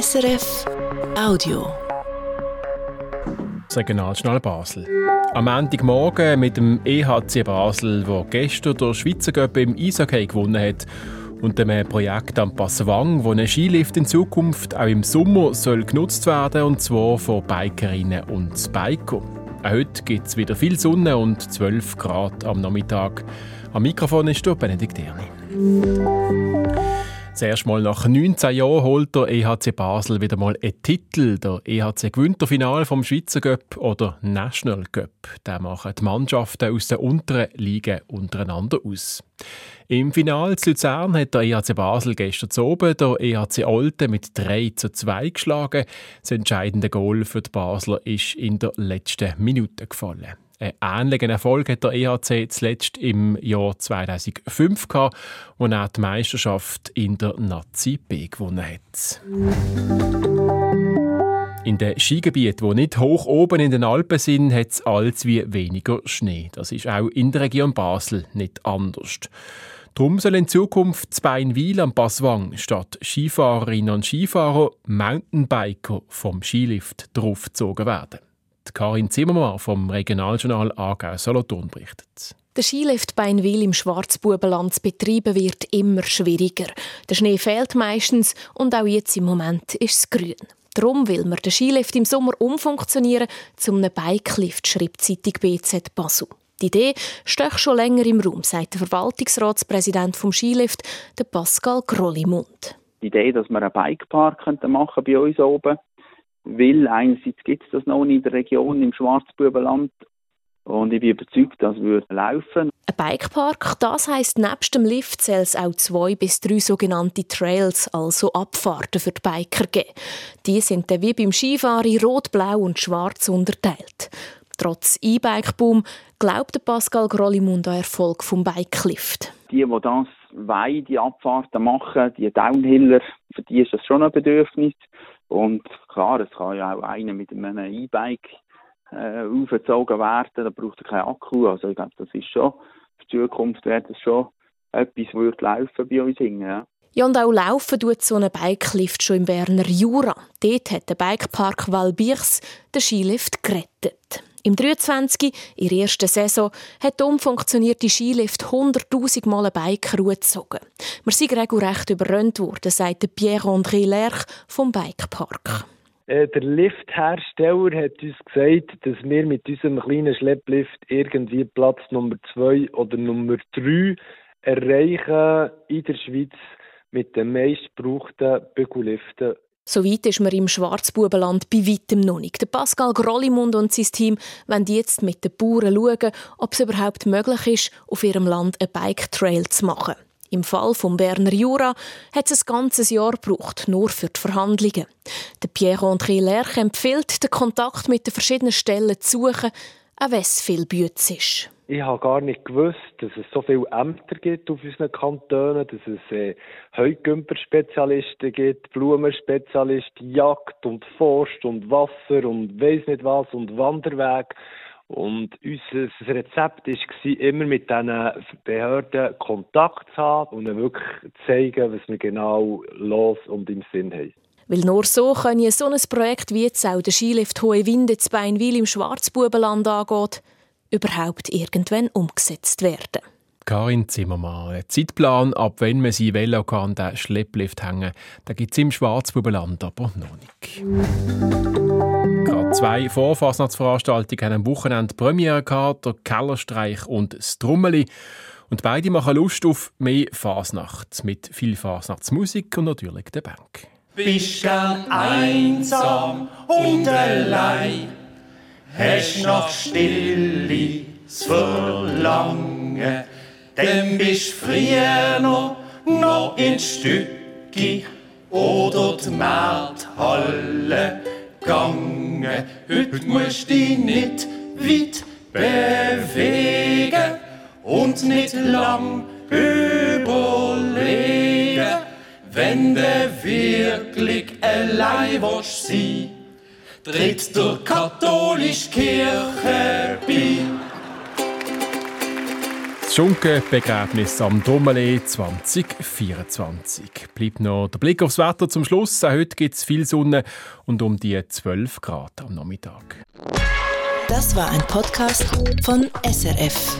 SRF Audio. Das Regionaljournal Basel. Am Montagmorgen mit dem EHC Basel, wo gestern der Schweizer Cup im Eishockey gewonnen hat und dem Projekt am Passewang, wo ein Skilift in Zukunft auch im Sommer soll genutzt werden und zwar von Bikerinnen und Biker. Auch heute gibt es wieder viel Sonne und 12 Grad am Nachmittag. Am Mikrofon ist der Benedikt Erni. Zuerst mal nach 19 Jahren holt der EHC Basel wieder mal einen Titel. Der EHC gewinnt das Finale vom Schweizer Cup oder National Cup. Da machen die Mannschaften aus den unteren Ligen untereinander aus. Im Finale zu Luzern hat der EHC Basel gestern oben der EHC Olten mit 3 zu 2 geschlagen. Das entscheidende Goal für die Basler ist in der letzten Minute gefallen. Einen ähnlichen Erfolg hat der EHC zuletzt im Jahr 2005 gehabt, wo er die Meisterschaft in der Nazi B gewonnen hat. In den Skigebieten, die nicht hoch oben in den Alpen sind, hat es als wie weniger Schnee. Das ist auch in der Region Basel nicht anders. Darum soll in Zukunft das Beinwil am Passwang statt Skifahrerinnen und Skifahrer Mountainbiker vom Skilift draufgezogen werden. Karin Zimmermann vom Regionaljournal Aargau Solothurn berichtet. Der Skilift Beinwil im Schwarzbubenland zu betreiben wird immer schwieriger. Der Schnee fehlt meistens und auch jetzt im Moment ist es grün. Darum will man den Skilift im Sommer umfunktionieren zum einem Bikelift, schreibt Zeitung BZ Basel. Die Idee steht schon länger im Raum, sagt der Verwaltungsratspräsident vom Skilift, der Pascal Grollimund. Die Idee, dass wir einen Bikepark machen bei uns oben, weil einerseits gibt es das noch in der Region, im Schwarzbubenland. Und ich bin überzeugt, das würde laufen. Ein Bikepark, das heisst, nebst dem Lift soll es auch zwei bis drei sogenannte Trails, also Abfahrten für die Biker geben. Die sind dann wie beim Skifahren rot, blau und schwarz unterteilt. Trotz E-Bike-Boom glaubt Pascal Grollimund an Erfolg vom Bikelift. Die, die das wollen, die Abfahrten machen, die Downhiller, für die ist das schon ein Bedürfnis. Und klar, es kann ja auch einer mit einem E-Bike äh, aufgezogen werden, da braucht er keinen Akku. Also ich glaube, das ist schon, für die Zukunft wäre das schon etwas, das laufen bei uns hingen. Ja. Ja, und auch laufen tut so ein Bikelift schon im Berner Jura. Dort hat der Bikepark Valbirs den Skilift gerettet. Im 23. in der ersten Saison hat der umfunktionierte Skilift 100'000 Mal einen Biker gezogen. Wir sind regelrecht überrannt worden, sagt Pierre-André Lerch vom Bikepark. Äh, der Lifthersteller hat uns gesagt, dass wir mit unserem kleinen Schlepplift irgendwie Platz Nummer 2 oder Nummer 3 erreichen in der Schweiz mit den meistgebrauchten Bügelliften so weit ist man im Schwarzbubenland bei weitem noch nicht. Der Pascal Grollimund und sein Team wollen jetzt mit den Bauern schauen, ob es überhaupt möglich ist, auf ihrem Land einen Bike-Trail zu machen. Im Fall vom Berner Jura hat es ein ganzes Jahr gebraucht, nur für die Verhandlungen. Der Pierre-André Lerch empfiehlt, den Kontakt mit den verschiedenen Stellen zu suchen, es viel Bütz ist. Ich habe gar nicht gewusst, dass es so viele Ämter gibt auf unseren Kantonen, dass es äh, Heugümper-Spezialisten gibt, Blumenspezialisten, Jagd und Forst und Wasser und weiss nicht was und Wanderweg. Und unser Rezept war, immer mit diesen Behörden Kontakt zu haben und ihnen wirklich zu zeigen, was wir genau los und im Sinn haben. Weil nur so kann so ein Projekt wie jetzt auch der Skilift Hohe Winde zu Beinwil im Schwarzbubenland angeht, überhaupt irgendwann umgesetzt werden. Karin Zimmermann, ein Zeitplan, ab wenn man sein Velo kann, den Schlepplift hängen kann, gibt es im Schwarzbubenland aber noch nicht. Gerade zwei Vorfasnachtsveranstaltungen haben am Wochenende Premiere gehabt, der Kellerstreich und das Trummeli. Und beide machen Lust auf mehr Fasnacht mit viel Fasnachtsmusik und natürlich der Bank. Bist gern einsam und allein hast noch Stille Verlangen, dann bist früher noch, noch in Stücke oder die Markthalle gegangen. Heute musst du dich nicht weit bewegen und nicht lang überlegen, wenn du wirklich allein willst sein tritt der katholische Kirche bei. Das Schunkenbegräbnis am Dommelee 2024. Bleibt noch der Blick aufs Wetter zum Schluss. Auch heute gibt es viel Sonne und um die 12 Grad am Nachmittag. Das war ein Podcast von SRF.